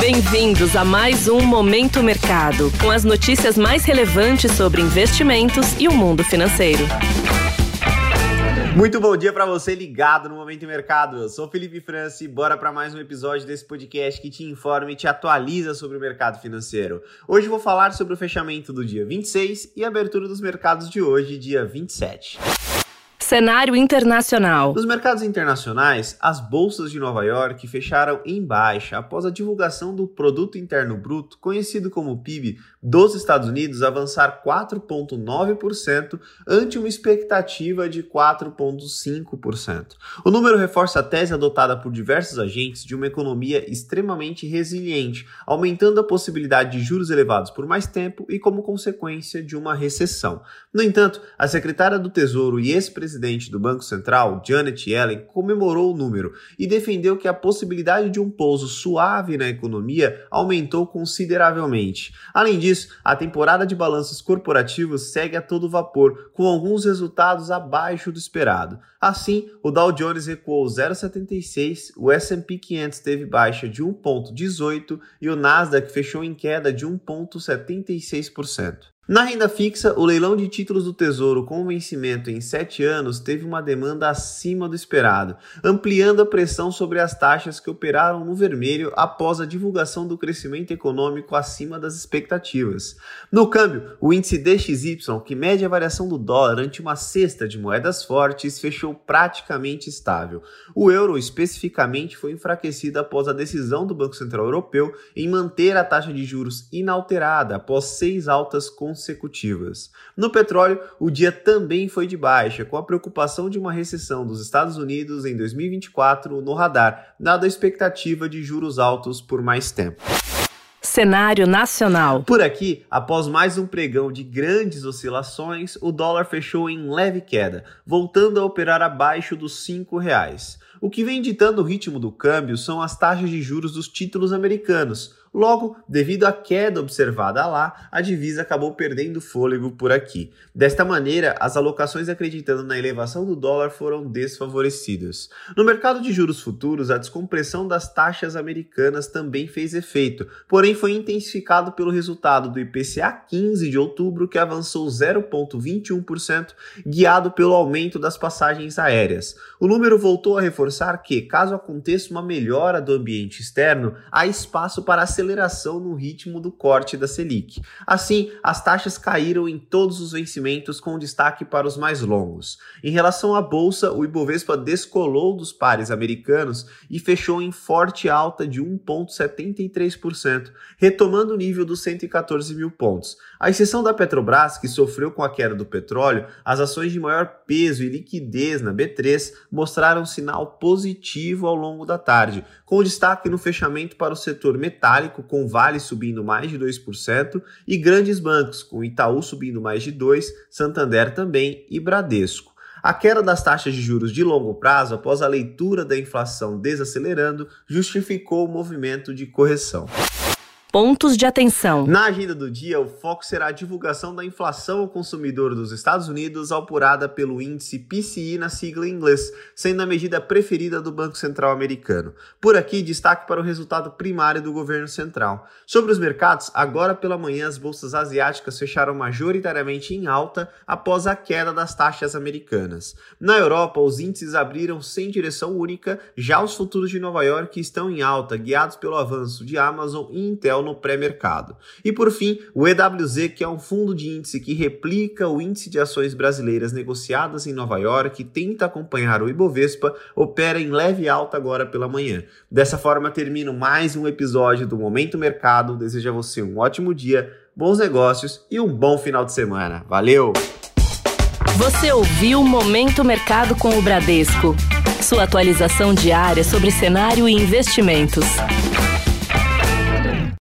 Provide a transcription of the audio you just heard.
Bem-vindos a mais um Momento Mercado, com as notícias mais relevantes sobre investimentos e o mundo financeiro. Muito bom dia para você ligado no Momento Mercado. Eu sou Felipe França e bora para mais um episódio desse podcast que te informa e te atualiza sobre o mercado financeiro. Hoje vou falar sobre o fechamento do dia 26 e a abertura dos mercados de hoje, dia 27. Cenário internacional. Nos mercados internacionais, as bolsas de Nova York fecharam em baixa após a divulgação do Produto Interno Bruto, conhecido como PIB, dos Estados Unidos avançar 4,9% ante uma expectativa de 4,5%. O número reforça a tese adotada por diversos agentes de uma economia extremamente resiliente, aumentando a possibilidade de juros elevados por mais tempo e como consequência de uma recessão. No entanto, a secretária do Tesouro e ex-presidente presidente do Banco Central, Janet Yellen, comemorou o número e defendeu que a possibilidade de um pouso suave na economia aumentou consideravelmente. Além disso, a temporada de balanços corporativos segue a todo vapor, com alguns resultados abaixo do esperado. Assim, o Dow Jones recuou 0,76, o S&P 500 teve baixa de 1,18 e o Nasdaq fechou em queda de 1,76%. Na renda fixa, o leilão de títulos do Tesouro com vencimento em 7 anos teve uma demanda acima do esperado, ampliando a pressão sobre as taxas que operaram no vermelho após a divulgação do crescimento econômico acima das expectativas. No câmbio, o índice DXY, que mede a variação do dólar ante uma cesta de moedas fortes, fechou praticamente estável. O euro, especificamente, foi enfraquecido após a decisão do Banco Central Europeu em manter a taxa de juros inalterada após seis altas consecutivas consecutivas. No petróleo, o dia também foi de baixa, com a preocupação de uma recessão dos Estados Unidos em 2024 no radar, dada a expectativa de juros altos por mais tempo. Cenário nacional. Por aqui, após mais um pregão de grandes oscilações, o dólar fechou em leve queda, voltando a operar abaixo dos R$ reais. O que vem ditando o ritmo do câmbio são as taxas de juros dos títulos americanos, Logo, devido à queda observada lá, a divisa acabou perdendo fôlego por aqui. Desta maneira, as alocações acreditando na elevação do dólar foram desfavorecidas. No mercado de juros futuros, a descompressão das taxas americanas também fez efeito, porém foi intensificado pelo resultado do IPCA 15 de outubro, que avançou 0,21%, guiado pelo aumento das passagens aéreas. O número voltou a reforçar que, caso aconteça uma melhora do ambiente externo, há espaço para aceleração no ritmo do corte da Selic. Assim, as taxas caíram em todos os vencimentos, com destaque para os mais longos. Em relação à bolsa, o Ibovespa descolou dos pares americanos e fechou em forte alta de 1,73%, retomando o nível dos 114 mil pontos. À exceção da Petrobras, que sofreu com a queda do petróleo, as ações de maior peso e liquidez na B3 mostraram sinal positivo ao longo da tarde, com destaque no fechamento para o setor metálico com Vale subindo mais de 2%, e grandes bancos, com Itaú subindo mais de 2%, Santander também e Bradesco. A queda das taxas de juros de longo prazo, após a leitura da inflação desacelerando, justificou o movimento de correção. Pontos de atenção. Na agenda do dia, o foco será a divulgação da inflação ao consumidor dos Estados Unidos, apurada pelo índice PCI na sigla em inglês, sendo a medida preferida do Banco Central americano. Por aqui, destaque para o resultado primário do governo central. Sobre os mercados, agora pela manhã as bolsas asiáticas fecharam majoritariamente em alta após a queda das taxas americanas. Na Europa, os índices abriram sem direção única, já os futuros de Nova York estão em alta, guiados pelo avanço de Amazon e Intel no pré-mercado. E por fim, o EWZ, que é um fundo de índice que replica o índice de ações brasileiras negociadas em Nova York e tenta acompanhar o Ibovespa, opera em leve alta agora pela manhã. Dessa forma, termino mais um episódio do Momento Mercado. Desejo a você um ótimo dia, bons negócios e um bom final de semana. Valeu! Você ouviu Momento Mercado com o Bradesco. Sua atualização diária sobre cenário e investimentos.